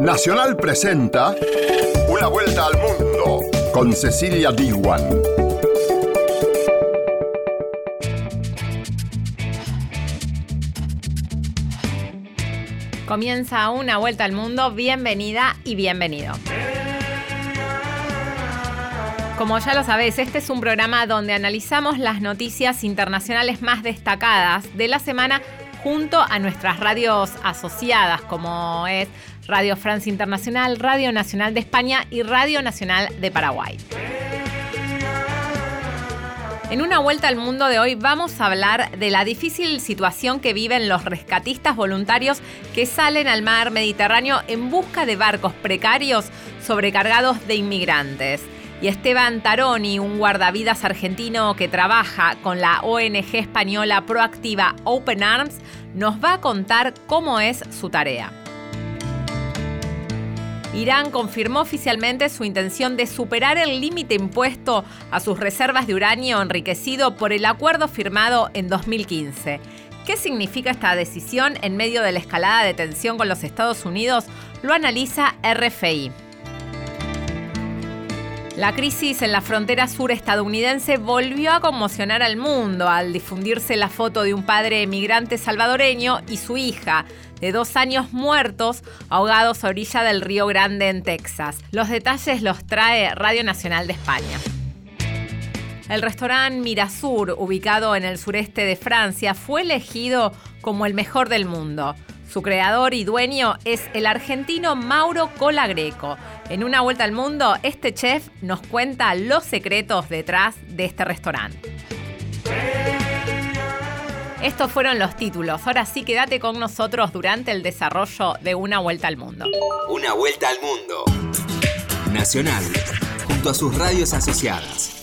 Nacional presenta Una vuelta al mundo con Cecilia Diwan. Comienza una vuelta al mundo, bienvenida y bienvenido. Como ya lo sabés, este es un programa donde analizamos las noticias internacionales más destacadas de la semana junto a nuestras radios asociadas como es Radio Francia Internacional, Radio Nacional de España y Radio Nacional de Paraguay. En una vuelta al mundo de hoy vamos a hablar de la difícil situación que viven los rescatistas voluntarios que salen al mar Mediterráneo en busca de barcos precarios sobrecargados de inmigrantes. Y Esteban Taroni, un guardavidas argentino que trabaja con la ONG española proactiva Open Arms, nos va a contar cómo es su tarea. Irán confirmó oficialmente su intención de superar el límite impuesto a sus reservas de uranio enriquecido por el acuerdo firmado en 2015. ¿Qué significa esta decisión en medio de la escalada de tensión con los Estados Unidos? Lo analiza RFI. La crisis en la frontera sur estadounidense volvió a conmocionar al mundo al difundirse la foto de un padre emigrante salvadoreño y su hija, de dos años muertos ahogados a orilla del Río Grande en Texas. Los detalles los trae Radio Nacional de España. El restaurante Mirasur, ubicado en el sureste de Francia, fue elegido como el mejor del mundo. Su creador y dueño es el argentino Mauro Colagreco. En una vuelta al mundo, este chef nos cuenta los secretos detrás de este restaurante. Estos fueron los títulos. Ahora sí, quédate con nosotros durante el desarrollo de Una Vuelta al Mundo. Una Vuelta al Mundo. Nacional, junto a sus radios asociadas.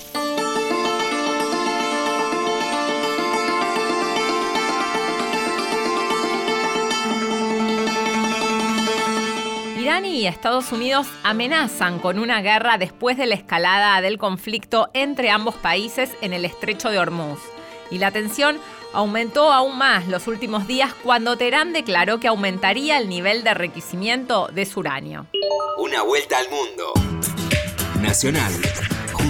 Irán y Estados Unidos amenazan con una guerra después de la escalada del conflicto entre ambos países en el estrecho de Hormuz. Y la tensión aumentó aún más los últimos días cuando Teherán declaró que aumentaría el nivel de enriquecimiento de su uranio. Una vuelta al mundo. Nacional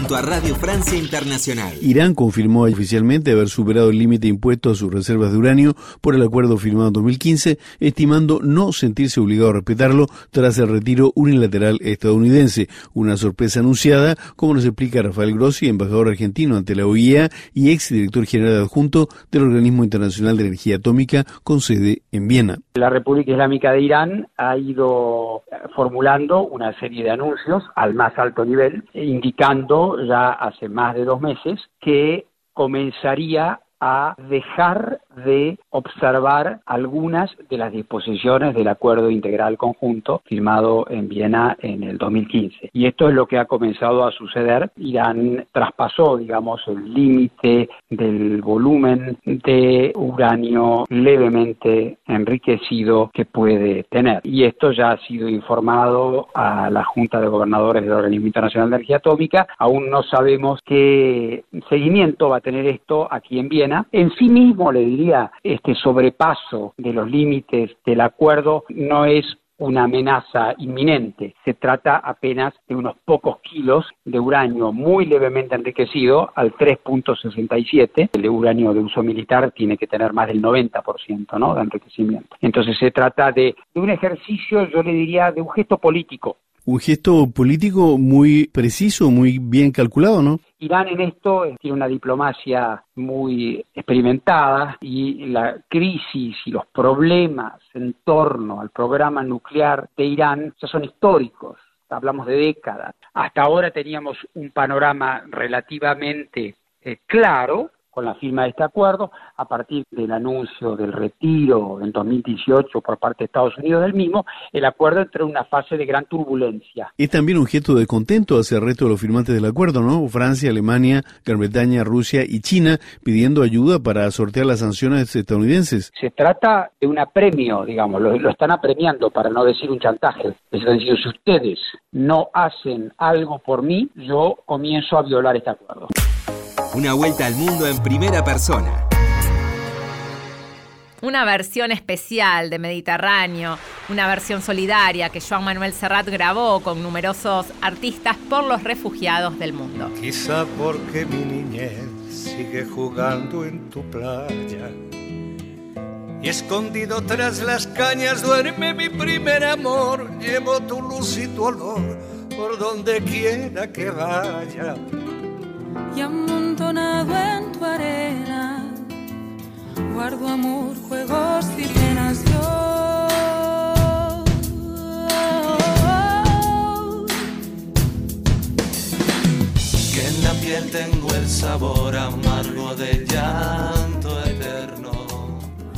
junto a Radio Francia Internacional. Irán confirmó oficialmente haber superado el límite impuesto a sus reservas de uranio por el acuerdo firmado en 2015, estimando no sentirse obligado a respetarlo tras el retiro unilateral estadounidense. Una sorpresa anunciada, como nos explica Rafael Grossi, embajador argentino ante la OIEA y ex director general adjunto del Organismo Internacional de Energía Atómica con sede en Viena. La República Islámica de Irán ha ido formulando una serie de anuncios al más alto nivel, indicando ya hace más de dos meses que comenzaría a dejar de observar algunas de las disposiciones del acuerdo integral conjunto firmado en Viena en el 2015. Y esto es lo que ha comenzado a suceder. Irán traspasó, digamos, el límite del volumen de uranio levemente enriquecido que puede tener. Y esto ya ha sido informado a la Junta de Gobernadores del Organismo Internacional de Energía Atómica. Aún no sabemos qué seguimiento va a tener esto aquí en Viena. En sí mismo, le diría, este sobrepaso de los límites del acuerdo no es una amenaza inminente. Se trata apenas de unos pocos kilos de uranio muy levemente enriquecido al 3.67. El uranio de uso militar tiene que tener más del 90% ¿no? de enriquecimiento. Entonces se trata de, de un ejercicio, yo le diría, de un gesto político un gesto político muy preciso, muy bien calculado, ¿no? Irán en esto eh, tiene una diplomacia muy experimentada y la crisis y los problemas en torno al programa nuclear de Irán ya son históricos hablamos de décadas. Hasta ahora teníamos un panorama relativamente eh, claro, con la firma de este acuerdo, a partir del anuncio del retiro en 2018 por parte de Estados Unidos del mismo, el acuerdo entró en una fase de gran turbulencia. Es también un gesto de contento hacia el resto de los firmantes del acuerdo, ¿no? Francia, Alemania, Gran Bretaña, Rusia y China pidiendo ayuda para sortear las sanciones estadounidenses. Se trata de un apremio, digamos, lo, lo están apremiando para no decir un chantaje. Es decir, si ustedes no hacen algo por mí, yo comienzo a violar este acuerdo. Una vuelta al mundo en primera persona. una versión especial de Mediterráneo, una versión solidaria que Joan Manuel Serrat grabó con numerosos artistas por los refugiados del mundo. Quizá porque mi niñez sigue jugando en tu playa. Y escondido tras las cañas duerme mi primer amor. Llevo tu luz y tu olor por donde quiera que vaya. Y amontonado en tu arena, guardo amor, juegos y penas yo. Que en la piel tengo el sabor amargo de llanto.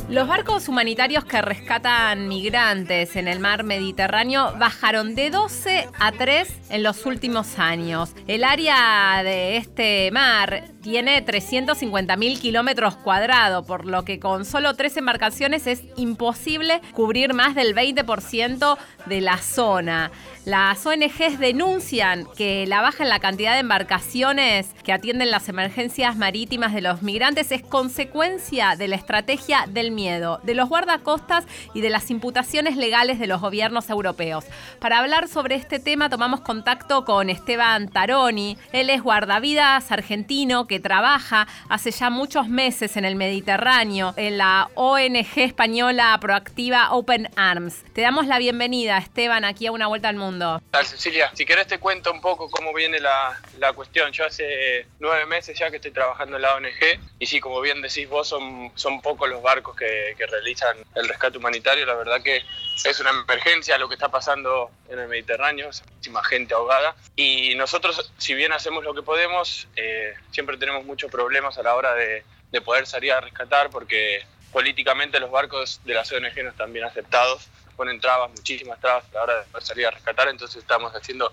Los barcos humanitarios que rescatan migrantes en el mar Mediterráneo bajaron de 12 a 3 en los últimos años. El área de este mar tiene 350.000 kilómetros cuadrados, por lo que con solo tres embarcaciones es imposible cubrir más del 20% de la zona. Las ONGs denuncian que la baja en la cantidad de embarcaciones que atienden las emergencias marítimas de los migrantes es consecuencia de la estrategia del miedo, de los guardacostas y de las imputaciones legales de los gobiernos europeos. Para hablar sobre este tema tomamos contacto con Esteban Taroni. Él es guardavidas argentino que trabaja hace ya muchos meses en el Mediterráneo en la ONG española proactiva Open Arms. Te damos la bienvenida, Esteban, aquí a Una Vuelta al Mundo. Tal, Cecilia, si querés te cuento un poco cómo viene la, la, cuestión. Yo hace nueve meses ya que estoy trabajando en la ONG y sí, como bien decís vos, son, son pocos los barcos que, realizan el rescate humanitario. La verdad que es una emergencia lo que está pasando en el Mediterráneo, muchísima gente ahogada. Y nosotros, si bien hacemos lo que podemos, eh, siempre tenemos muchos problemas a la hora de, de poder salir a rescatar porque políticamente los barcos de las ONG no están bien aceptados ponen trabas, muchísimas trabas a la hora de poder salir a rescatar, entonces estamos haciendo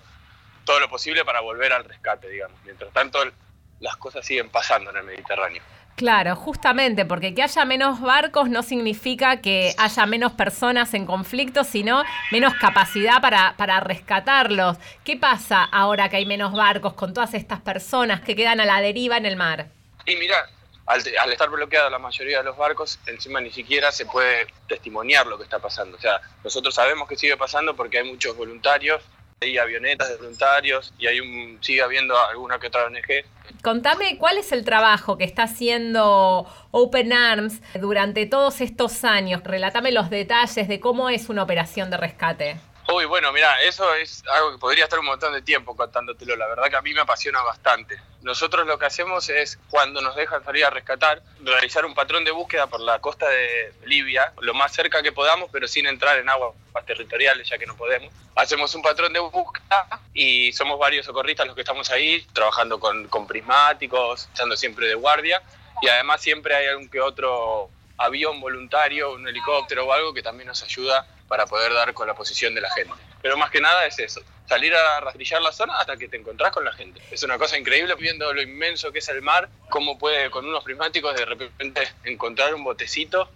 todo lo posible para volver al rescate, digamos. Mientras tanto, las cosas siguen pasando en el Mediterráneo. Claro, justamente, porque que haya menos barcos no significa que haya menos personas en conflicto, sino menos capacidad para, para rescatarlos. ¿Qué pasa ahora que hay menos barcos con todas estas personas que quedan a la deriva en el mar? Y mira, al, estar bloqueada la mayoría de los barcos, encima ni siquiera se puede testimoniar lo que está pasando. O sea, nosotros sabemos que sigue pasando porque hay muchos voluntarios, hay avionetas de voluntarios y hay un, sigue habiendo alguna que otra ONG. Contame cuál es el trabajo que está haciendo Open Arms durante todos estos años. Relatame los detalles de cómo es una operación de rescate. Uy, bueno, mira, eso es algo que podría estar un montón de tiempo contándotelo. La verdad que a mí me apasiona bastante. Nosotros lo que hacemos es, cuando nos dejan salir a rescatar, realizar un patrón de búsqueda por la costa de Libia, lo más cerca que podamos, pero sin entrar en aguas territoriales, ya que no podemos. Hacemos un patrón de búsqueda y somos varios socorristas los que estamos ahí, trabajando con, con prismáticos, estando siempre de guardia. Y además siempre hay algún que otro avión voluntario, un helicóptero o algo que también nos ayuda para poder dar con la posición de la gente. Pero más que nada es eso, salir a rastrillar la zona hasta que te encontrás con la gente. Es una cosa increíble viendo lo inmenso que es el mar, cómo puede con unos prismáticos de repente encontrar un botecito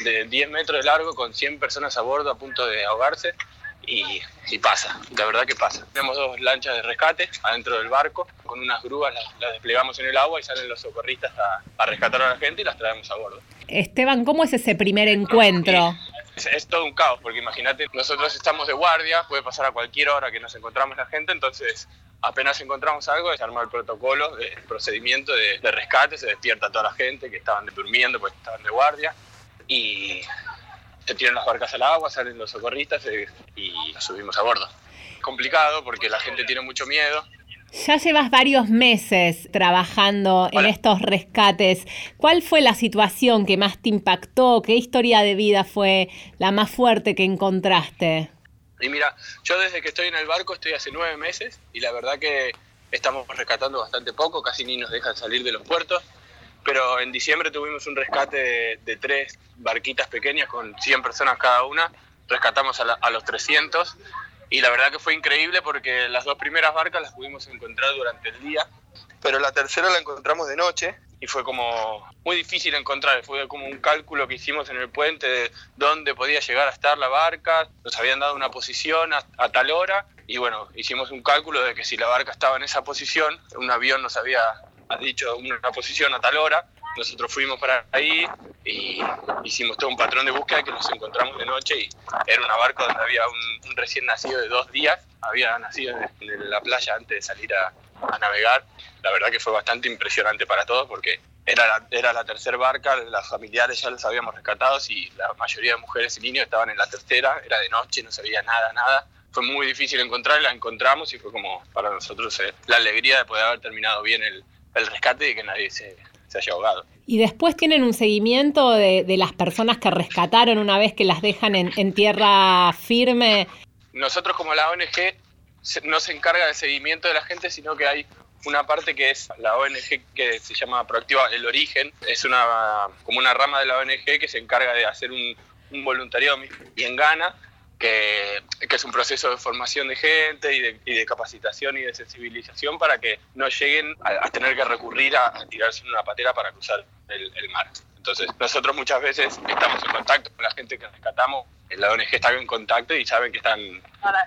de 10 metros de largo con 100 personas a bordo a punto de ahogarse. Y, y pasa, la verdad que pasa. Tenemos dos lanchas de rescate adentro del barco, con unas grúas las, las desplegamos en el agua y salen los socorristas a, a rescatar a la gente y las traemos a bordo. Esteban, ¿cómo es ese primer encuentro? Es, todo un caos, porque imagínate, nosotros estamos de guardia, puede pasar a cualquier hora que nos encontramos la gente, entonces apenas encontramos algo, se arma el protocolo, el procedimiento de, rescate, se despierta toda la gente que estaban durmiendo, pues estaban de guardia, y se tiran las barcas al agua, salen los socorristas eh, y los subimos a bordo. Complicado porque la gente tiene mucho miedo, ya llevas varios meses trabajando Hola. en estos rescates. ¿Cuál fue la situación que más te impactó? ¿Qué historia de vida fue la más fuerte que encontraste? Y mira, yo desde que estoy en el barco estoy hace nueve meses y la verdad que estamos rescatando bastante poco, casi ni nos dejan salir de los puertos. Pero en diciembre tuvimos un rescate de, de tres barquitas pequeñas con 100 personas cada una. Rescatamos a, la, a los 300 y la verdad que fue increíble porque las dos primeras barcas las pudimos encontrar durante el día, pero la tercera la encontramos de noche y fue como muy difícil encontrar, fue como un cálculo que hicimos en el puente de dónde podía llegar a estar la barca, nos habían dado una posición a, a tal hora y bueno, hicimos un cálculo de que si la barca estaba en esa posición, un avión nos había dicho una posición a tal hora nosotros fuimos para ahí y hicimos todo un patrón de búsqueda que nos encontramos de noche y era una barca donde había un, recién nacido de dos días, había nacido en, la playa antes de salir a, navegar. La verdad que fue bastante impresionante para todos porque era la, era la tercera barca, las familiares ya los habíamos rescatado y la mayoría de mujeres y niños estaban en la tercera, era de noche, no se veía nada, nada. Fue muy difícil encontrar, la encontramos y fue como para nosotros eh, la alegría de poder haber terminado bien el, el rescate y que nadie se, se haya ahogado. Y después tienen un seguimiento de, de, las personas que rescataron una vez que las dejan en, en tierra firme. Nosotros como la ONG no se encarga del seguimiento de la gente, sino que hay una parte que es la ONG que se llama Proactiva El Origen, es una como una rama de la ONG que se encarga de hacer un, un voluntariado y en Ghana que, es un proceso de formación de gente y de, capacitación y de sensibilización para que no lleguen a, tener que recurrir a, tirarse en una patera para cruzar el, mar. Entonces, nosotros muchas veces estamos en contacto con la gente que rescatamos, la ONG está en contacto y saben que están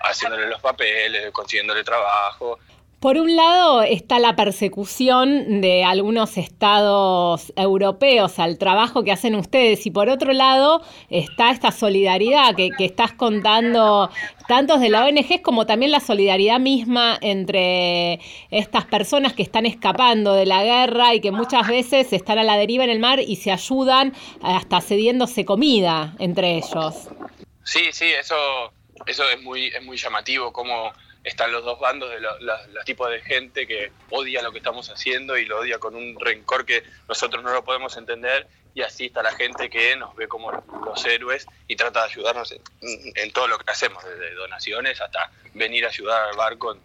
haciéndole los papeles, consiguiéndole trabajo, por un lado está la persecución de algunos estados europeos al trabajo que hacen ustedes y por otro lado está esta solidaridad que, estás contando tantos de la ONG como también la solidaridad misma entre estas personas que están escapando de la guerra y que muchas veces están a la deriva en el mar y se ayudan hasta cediéndose comida entre ellos. Sí, sí, eso, eso es muy, es muy llamativo, como están los dos bandos de los tipos de gente que odia lo que estamos haciendo y lo odia con un rencor que nosotros no lo podemos entender y así está la gente que nos ve como los héroes y trata de ayudarnos en, en todo lo que hacemos, desde donaciones hasta venir a ayudar al barco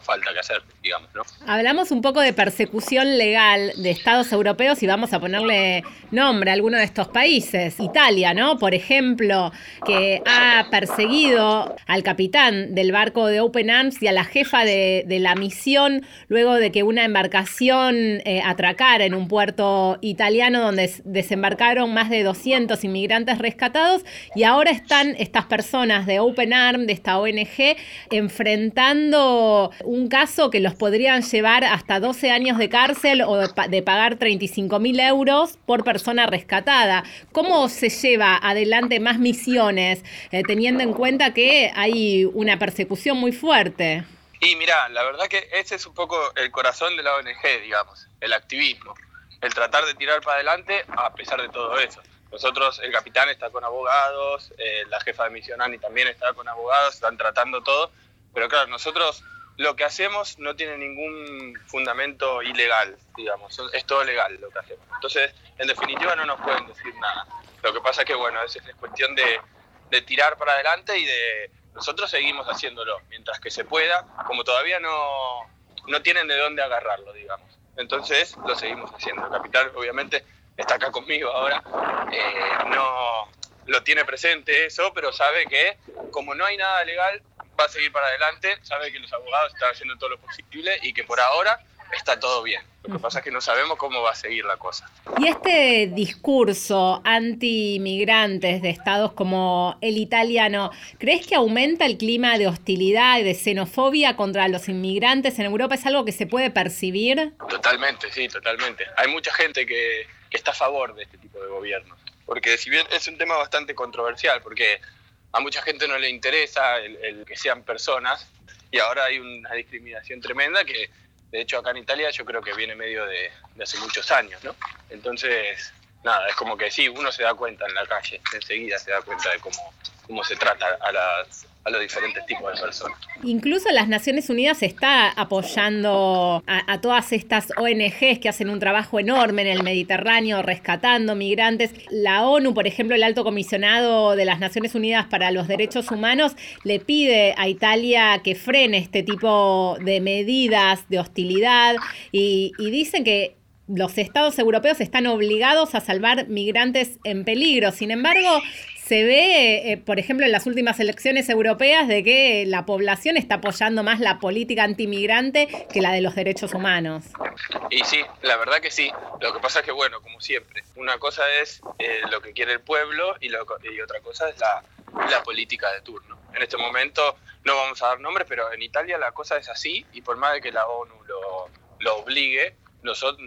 falta que hacer, digamos, ¿no? Hablamos un poco de persecución legal de estados europeos y vamos a ponerle nombre a alguno de estos países. Italia, ¿no? Por ejemplo, que ha perseguido al capitán del barco de Open Arms y a la jefa de, la misión luego de que una embarcación eh, atracara en un puerto italiano donde desembarcaron más de 200 inmigrantes rescatados y ahora están estas personas de Open Arms, de esta ONG, enfrentando un caso que los podrían llevar hasta 12 años de cárcel o de, pagar 35 mil euros por persona rescatada. ¿Cómo se lleva adelante más misiones eh, teniendo en cuenta que hay una persecución muy fuerte? Y mira, la verdad que ese es un poco el corazón de la ONG, digamos, el activismo, el tratar de tirar para adelante a pesar de todo eso. Nosotros, el capitán está con abogados, eh, la jefa de misión Ani también está con abogados, están tratando todo, pero claro, nosotros lo que hacemos no tiene ningún fundamento ilegal, digamos, es todo legal lo que hacemos. Entonces, en definitiva, no nos pueden decir nada. Lo que pasa es que, bueno, es, es cuestión de, tirar para adelante y de nosotros seguimos haciéndolo mientras que se pueda, como todavía no, no tienen de dónde agarrarlo, digamos. Entonces, lo seguimos haciendo. El capital, obviamente, está acá conmigo ahora, eh, no lo tiene presente eso, pero sabe que como no hay nada legal, va a seguir para adelante, sabe que los abogados están haciendo todo lo posible y que por ahora está todo bien. Lo que pasa es que no sabemos cómo va a seguir la cosa. Y este discurso anti-inmigrantes de estados como el italiano, ¿crees que aumenta el clima de hostilidad y de xenofobia contra los inmigrantes en Europa? ¿Es algo que se puede percibir? Totalmente, sí, totalmente. Hay mucha gente que, que está a favor de este tipo de gobiernos. Porque si bien es un tema bastante controversial, porque a mucha gente no le interesa el, que sean personas y ahora hay una discriminación tremenda que de hecho acá en Italia yo creo que viene medio de, de hace muchos años, ¿no? Entonces, nada, es como que sí, uno se da cuenta en la calle, enseguida se da cuenta de cómo, cómo se trata a, las, a los diferentes tipos de personas. Incluso las Naciones Unidas está apoyando a, todas estas ONGs que hacen un trabajo enorme en el Mediterráneo rescatando migrantes. La ONU, por ejemplo, el alto comisionado de las Naciones Unidas para los Derechos Humanos, le pide a Italia que frene este tipo de medidas de hostilidad y, y dicen que los estados europeos están obligados a salvar migrantes en peligro. Sin embargo, se ve, eh, por ejemplo, en las últimas elecciones europeas de que la población está apoyando más la política antimigrante que la de los derechos humanos. Y sí, la verdad que sí. Lo que pasa es que, bueno, como siempre, una cosa es eh, lo que quiere el pueblo y, otra cosa es la, política de turno. En este momento no vamos a dar nombres, pero en Italia la cosa es así y por más de que la ONU lo, lo obligue, nosotros,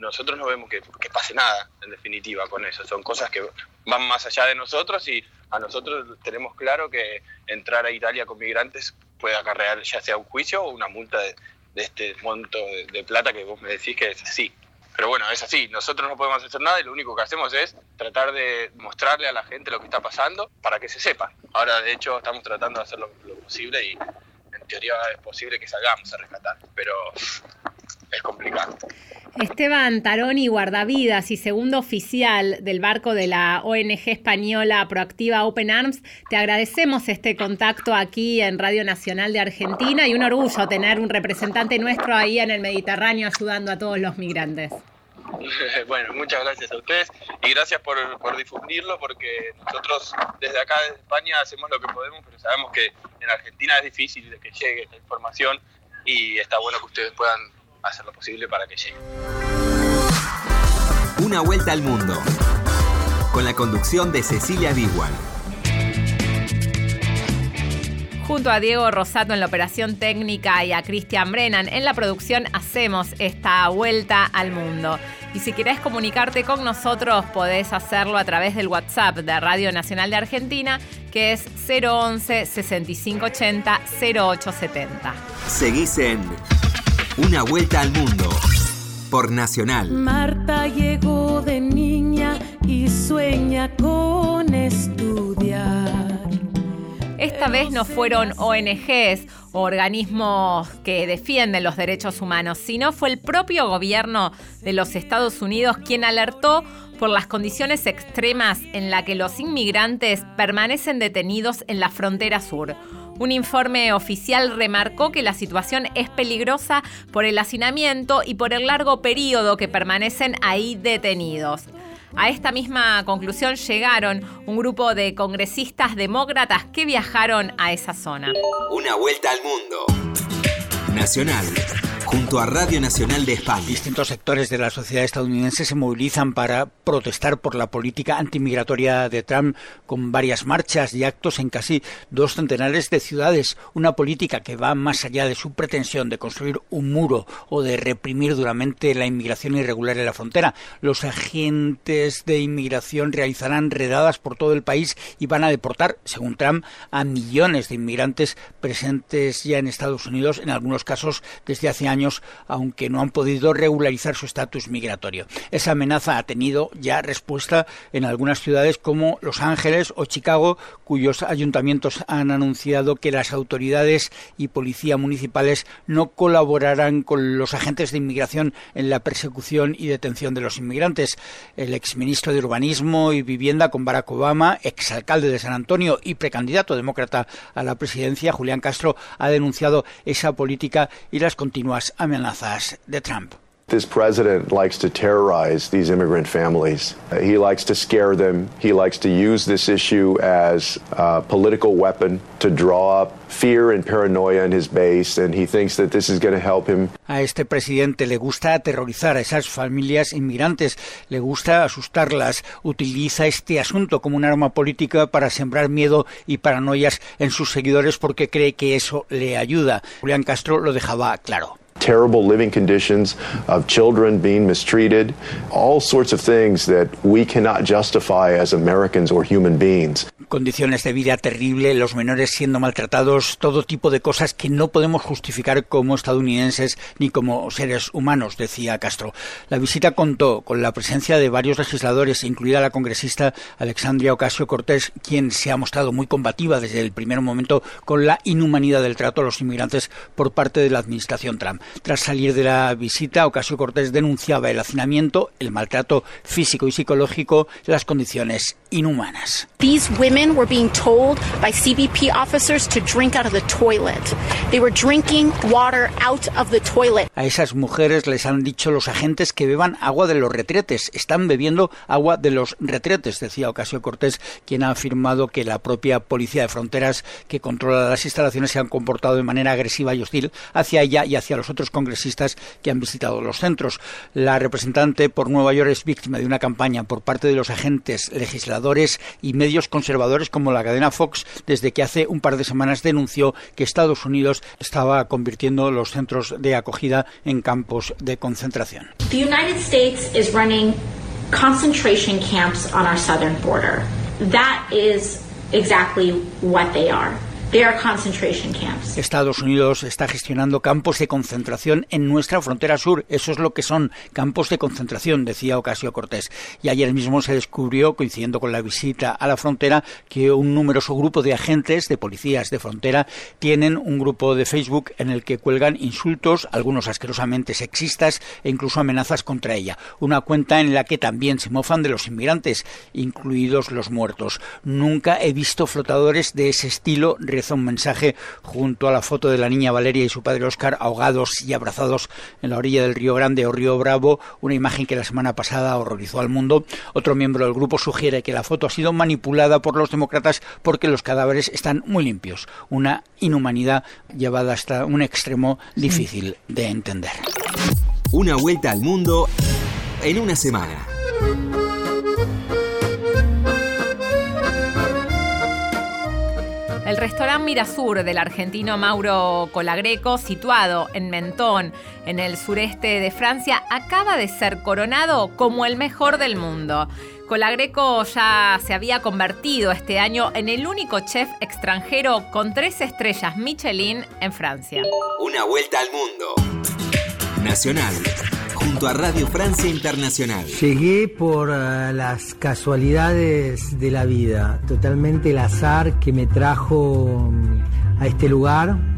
nosotros no vemos que, pase nada, en definitiva, con eso. Son cosas que van más allá de nosotros y a nosotros tenemos claro que entrar a Italia con migrantes puede acarrear ya sea un juicio o una multa de, este monto de, plata que vos me decís que es así. Pero bueno, es así, nosotros no podemos hacer nada y lo único que hacemos es tratar de mostrarle a la gente lo que está pasando para que se sepa. Ahora, de hecho, estamos tratando de hacer lo, lo posible y en teoría es posible que salgamos a rescatar, pero es complicado. Esteban Taroni, guardavidas y segundo oficial del barco de la ONG española proactiva Open Arms, te agradecemos este contacto aquí en Radio Nacional de Argentina y un orgullo tener un representante nuestro ahí en el Mediterráneo ayudando a todos los migrantes. Bueno, muchas gracias a ustedes y gracias por, difundirlo porque nosotros desde acá, desde España, hacemos lo que podemos, pero sabemos que en Argentina es difícil de que llegue esta información y está bueno que ustedes puedan hacer lo posible para que llegue. Una vuelta al mundo. Con la conducción de Cecilia Biguan. Junto a Diego Rosato en la operación técnica y a Cristian Brennan en la producción hacemos esta vuelta al mundo. Y si querés comunicarte con nosotros podés hacerlo a través del WhatsApp de Radio Nacional de Argentina que es 011 6580 0870. Seguís en una vuelta al mundo por Nacional. Marta llegó de niña y sueña con estudiar. Esta vez no fueron ONGs o organismos que defienden los derechos humanos, sino fue el propio gobierno de los Estados Unidos quien alertó por las condiciones extremas en las que los inmigrantes permanecen detenidos en la frontera sur un informe oficial remarcó que la situación es peligrosa por el hacinamiento y por el largo periodo que permanecen ahí detenidos. A esta misma conclusión llegaron un grupo de congresistas demócratas que viajaron a esa zona. Una vuelta al mundo. Nacional junto a Radio Nacional de España. Distintos sectores de la sociedad estadounidense se movilizan para protestar por la política antimigratoria de Trump con varias marchas y actos en casi dos centenares de ciudades. Una política que va más allá de su pretensión de construir un muro o de reprimir duramente la inmigración irregular en la frontera. Los agentes de inmigración realizarán redadas por todo el país y van a deportar, según Trump, a millones de inmigrantes presentes ya en Estados Unidos, en algunos casos desde hace años aunque no han podido regularizar su estatus migratorio. Esa amenaza ha tenido ya respuesta en algunas ciudades como Los Ángeles o Chicago, cuyos ayuntamientos han anunciado que las autoridades y policía municipales no colaborarán con los agentes de inmigración en la persecución y detención de los inmigrantes. El exministro de Urbanismo y Vivienda con Barack Obama, exalcalde de San Antonio y precandidato demócrata a la presidencia, Julián Castro, ha denunciado esa política y las continuas amenazas de Trump. This president likes to terrorize these immigrant families. He likes to scare them. He likes to use this issue as a political weapon to draw up fear and paranoia in his base, and he thinks that this is going to help him. A este presidente le gusta aterrorizar a esas familias inmigrantes, le gusta asustarlas, utiliza este asunto como un arma política para sembrar miedo y paranoias en sus seguidores porque cree que eso le ayuda. Julián Castro lo dejaba claro. Terrible living conditions of children being mistreated, all sorts of things that we cannot justify as Americans or human beings. Condiciones de vida terrible, los menores siendo maltratados, todo tipo de cosas que no podemos justificar como estadounidenses ni como seres humanos, decía Castro. La visita contó con la presencia de varios legisladores, incluida la congresista Alexandria Ocasio Cortés, quien se ha mostrado muy combativa desde el primer momento con la inhumanidad del trato a los inmigrantes por parte de la administración Trump. Tras salir de la visita, Ocasio Cortés denunciaba el hacinamiento, el maltrato físico y psicológico, las condiciones inhumanas. Were being told by CBP officers to drink out of the toilet. They were drinking water out of the toilet. A esas mujeres les han dicho los agentes que beban agua de los retretes. Están bebiendo agua de los retretes, decía Ocasio Cortés, quien ha afirmado que la propia policía de fronteras que controla las instalaciones se han comportado de manera agresiva y hostil hacia ella y hacia los otros congresistas que han visitado los centros. La representante por Nueva York es víctima de una campaña por parte de los agentes legisladores y medios conservadores como la cadena Fox desde que hace un par de semanas denunció que Estados Unidos estaba convirtiendo los centros de acogida en campos de concentración. The United States is running concentration camps on our southern border. That is exactly what they are. Estados Unidos está gestionando campos de concentración en nuestra frontera sur. Eso es lo que son campos de concentración, decía Ocasio Cortés. Y ayer mismo se descubrió, coincidiendo con la visita a la frontera, que un numeroso grupo de agentes, de policías de frontera, tienen un grupo de Facebook en el que cuelgan insultos, algunos asquerosamente sexistas e incluso amenazas contra ella. Una cuenta en la que también se mofan de los inmigrantes, incluidos los muertos. Nunca he visto flotadores de ese estilo un mensaje junto a la foto de la niña Valeria y su padre Oscar ahogados y abrazados en la orilla del Río Grande o Río Bravo, una imagen que la semana pasada horrorizó al mundo. Otro miembro del grupo sugiere que la foto ha sido manipulada por los demócratas porque los cadáveres están muy limpios, una inhumanidad llevada hasta un extremo difícil de entender. Una vuelta al mundo en una semana. El restaurante Mirasur del argentino Mauro Colagreco, situado en Mentón, en el sureste de Francia, acaba de ser coronado como el mejor del mundo. Colagreco ya se había convertido este año en el único chef extranjero con tres estrellas Michelin en Francia. Una vuelta al mundo. Nacional junto a Radio Francia Internacional. Llegué por eh, las casualidades de la vida, totalmente el azar que me trajo mm, a este lugar.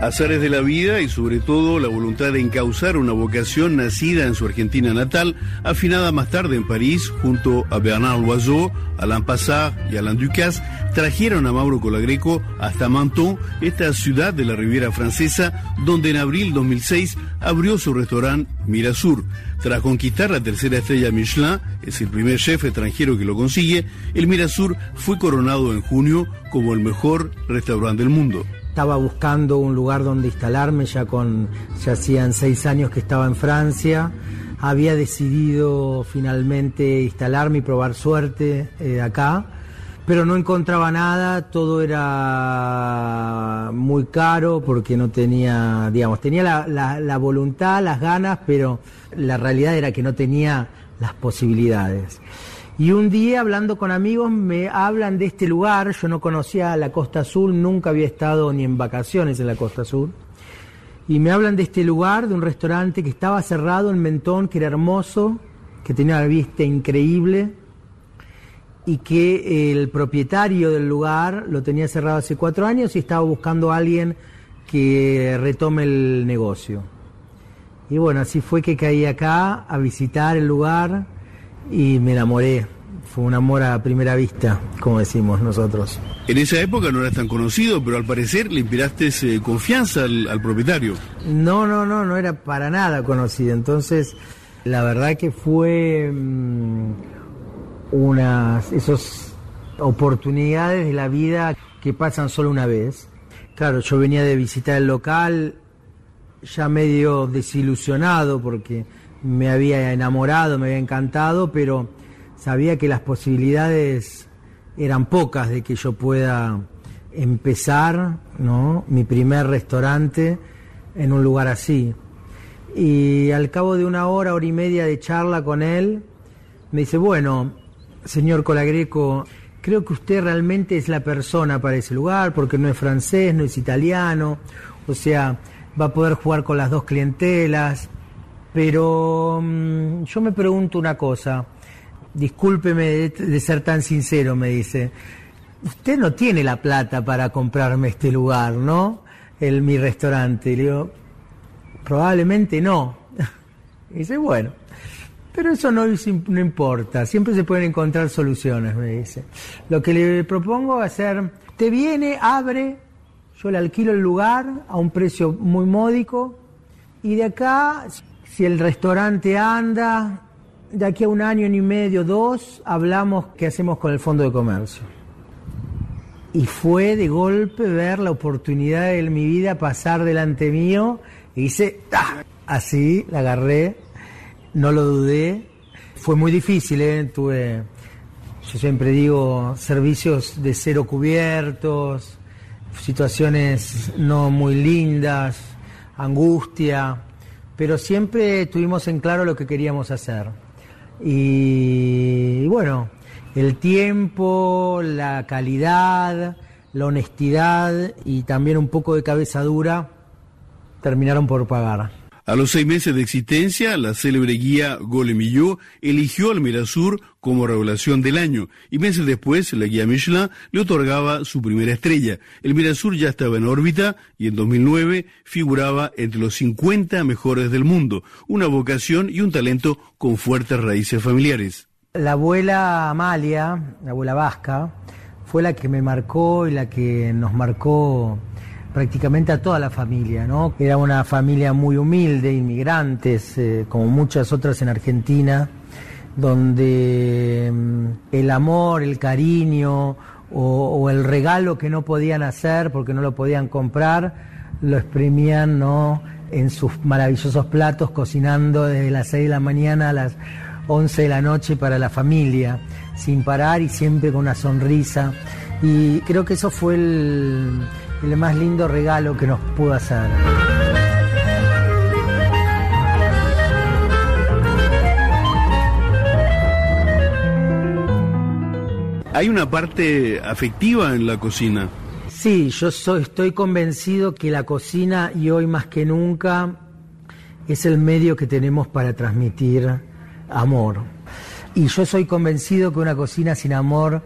Azares de la vida y sobre todo la voluntad de encauzar una vocación nacida en su Argentina natal, afinada más tarde en París junto a Bernard Loiseau, Alain Passard y Alain Ducasse, trajeron a Mauro Colagreco hasta Menton, esta ciudad de la Riviera Francesa, donde en abril 2006 abrió su restaurante Mirasur. Tras conquistar la tercera estrella Michelin, es el primer chef extranjero que lo consigue, el Mirasur fue coronado en junio como el mejor restaurante del mundo. Estaba buscando un lugar donde instalarme, ya con ya hacían seis años que estaba en Francia. Había decidido finalmente instalarme y probar suerte eh, acá, pero no encontraba nada, todo era muy caro porque no tenía, digamos, tenía la, la voluntad, las ganas, pero la realidad era que no tenía las posibilidades. Y un día, hablando con amigos, me hablan de este lugar. Yo no conocía la Costa Azul, nunca había estado ni en vacaciones en la Costa Azul. Y me hablan de este lugar, de un restaurante que estaba cerrado en Mentón, que era hermoso, que tenía una vista increíble y que el propietario del lugar lo tenía cerrado hace cuatro años y estaba buscando a alguien que retome el negocio. Y bueno, así fue que caí acá a visitar el lugar y me enamoré. Fue un amor a primera vista, como decimos nosotros. En esa época no eras tan conocido, pero al parecer le inspiraste eh, confianza al, propietario. No, no, no, no era para nada conocido. Entonces, la verdad que fue mm, unas esas oportunidades de la vida que pasan solo una vez. Claro, yo venía de visitar el local ya medio desilusionado porque me había enamorado, me había encantado, pero sabía que las posibilidades eran pocas de que yo pueda empezar ¿no? mi primer restaurante en un lugar así. Y al cabo de una hora, hora y media de charla con él, me dice, bueno, señor Colagreco, creo que usted realmente es la persona para ese lugar, porque no es francés, no es italiano, o sea, va a poder jugar con las dos clientelas, pero mm, yo me pregunto una cosa, discúlpeme de, ser tan sincero, me dice, usted no tiene la plata para comprarme este lugar, ¿no? El, mi restaurante. le digo, probablemente no. y dice, bueno, pero eso no, no importa, siempre se pueden encontrar soluciones, me dice. Lo que le propongo es hacer, usted viene, abre, yo le alquilo el lugar a un precio muy módico y de acá si el restaurante anda, de aquí a un año y medio, dos, hablamos qué hacemos con el fondo de comercio. Y fue de golpe ver la oportunidad de mi vida pasar delante mío y hice, así la agarré no lo dudé. Fue muy difícil, ¿eh? tuve, yo siempre digo, servicios de cero cubiertos, situaciones no muy lindas, angustia, pero siempre tuvimos en claro lo que queríamos hacer. Y, y bueno, el tiempo, la calidad, la honestidad y también un poco de cabeza dura terminaron por pagar. A los seis meses de existencia, la célebre guía Golemillot eligió al Mirasur como revelación del año y meses después la guía Michelin le otorgaba su primera estrella. El Mirasur ya estaba en órbita y en 2009 figuraba entre los 50 mejores del mundo, una vocación y un talento con fuertes raíces familiares. La abuela Amalia, la abuela vasca, fue la que me marcó y la que nos marcó prácticamente a toda la familia, ¿no? Era una familia muy humilde, inmigrantes, eh, como muchas otras en Argentina, donde mm, el amor, el cariño o, o, el regalo que no podían hacer porque no lo podían comprar, lo exprimían, ¿no? En sus maravillosos platos, cocinando desde las 6 de la mañana a las 11 de la noche para la familia, sin parar y siempre con una sonrisa. Y creo que eso fue el el más lindo regalo que nos pudo hacer. ¿Hay una parte afectiva en la cocina? Sí, yo soy, estoy convencido que la cocina y hoy más que nunca es el medio que tenemos para transmitir amor. Y yo soy convencido que una cocina sin amor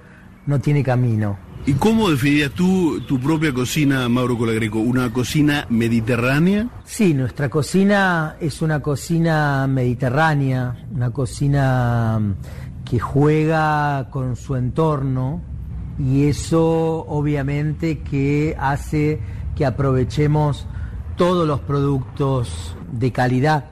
no tiene camino. ¿Y cómo definirías tú tu propia cocina, Mauro Colagreco? ¿Una cocina mediterránea? Sí, nuestra cocina es una cocina mediterránea, una cocina mm, que juega con su entorno y eso obviamente que hace que aprovechemos todos los productos de calidad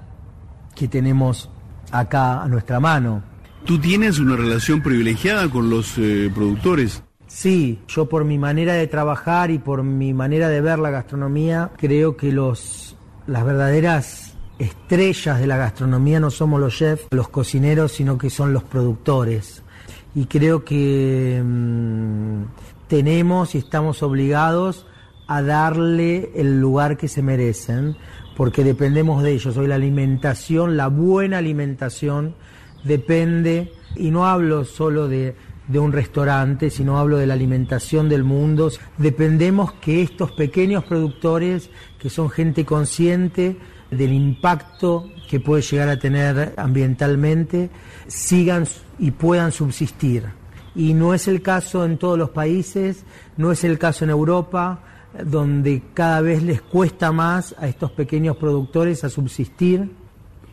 que tenemos acá a nuestra mano. ¿Tú tienes una relación privilegiada con los eh, productores? Sí, yo por mi manera de trabajar y por mi manera de ver la gastronomía, creo que los, las verdaderas estrellas de la gastronomía no somos los chefs, los cocineros, sino que son los productores. Y creo que mmm, tenemos y estamos obligados a darle el lugar que se merecen, porque dependemos de ellos. Hoy la alimentación, la buena alimentación, depende, y no hablo solo de de un restaurante, sino hablo de la alimentación del mundo. Dependemos que estos pequeños productores, que son gente consciente del impacto que puede llegar a tener ambientalmente, sigan y puedan subsistir. Y no es el caso en todos los países, no es el caso en Europa, donde cada vez les cuesta más a estos pequeños productores a subsistir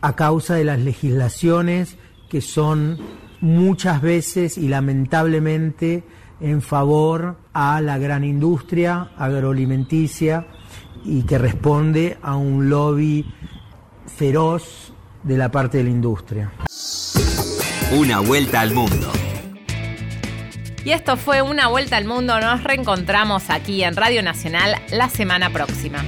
a causa de las legislaciones que son muchas veces y lamentablemente en favor a la gran industria agroalimenticia y que responde a un lobby feroz de la parte de la industria. Una vuelta al mundo. Y esto fue Una vuelta al mundo. Nos reencontramos aquí en Radio Nacional la semana próxima.